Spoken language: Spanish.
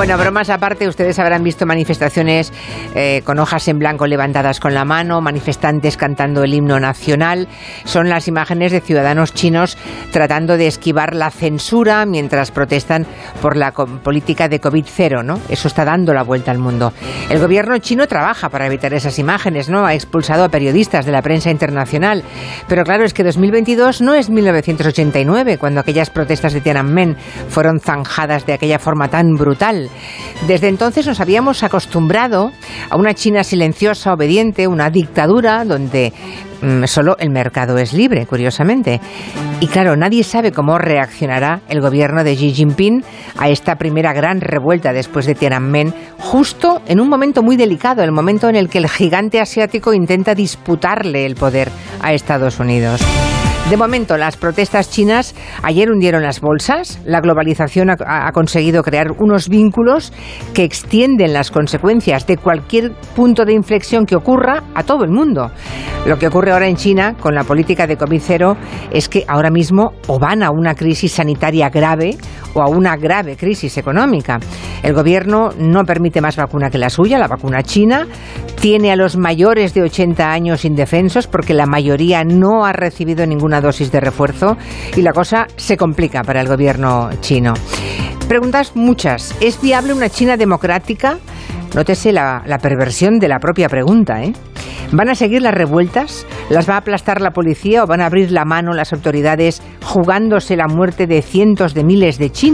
Bueno, bromas aparte, ustedes habrán visto manifestaciones eh, con hojas en blanco levantadas con la mano, manifestantes cantando el himno nacional. Son las imágenes de ciudadanos chinos tratando de esquivar la censura mientras protestan por la política de COVID-0, ¿no? Eso está dando la vuelta al mundo. El gobierno chino trabaja para evitar esas imágenes, ¿no? Ha expulsado a periodistas de la prensa internacional. Pero claro, es que 2022 no es 1989, cuando aquellas protestas de Tiananmen fueron zanjadas de aquella forma tan brutal. Desde entonces nos habíamos acostumbrado a una China silenciosa, obediente, una dictadura donde mm, solo el mercado es libre, curiosamente. Y claro, nadie sabe cómo reaccionará el gobierno de Xi Jinping a esta primera gran revuelta después de Tiananmen, justo en un momento muy delicado, el momento en el que el gigante asiático intenta disputarle el poder a Estados Unidos. De momento, las protestas chinas ayer hundieron las bolsas. La globalización ha, conseguido crear unos vínculos que extienden las consecuencias de cualquier punto de inflexión que ocurra a todo el mundo. Lo que ocurre ahora en China con la política de COVID-0 es que ahora mismo o van a una crisis sanitaria grave o a una grave crisis económica. El gobierno no permite más vacuna que la suya, la vacuna china. Tiene a los mayores de 80 años indefensos porque la mayoría no ha recibido ninguna dosis de refuerzo y la cosa se complica para el gobierno chino. Preguntas muchas. ¿Es viable una China democrática? Nótese la, la perversión de la propia pregunta. ¿eh? ¿Van a seguir las revueltas? ¿Las va a aplastar la policía o van a abrir la mano las autoridades jugándose la muerte de cientos de miles de chinos?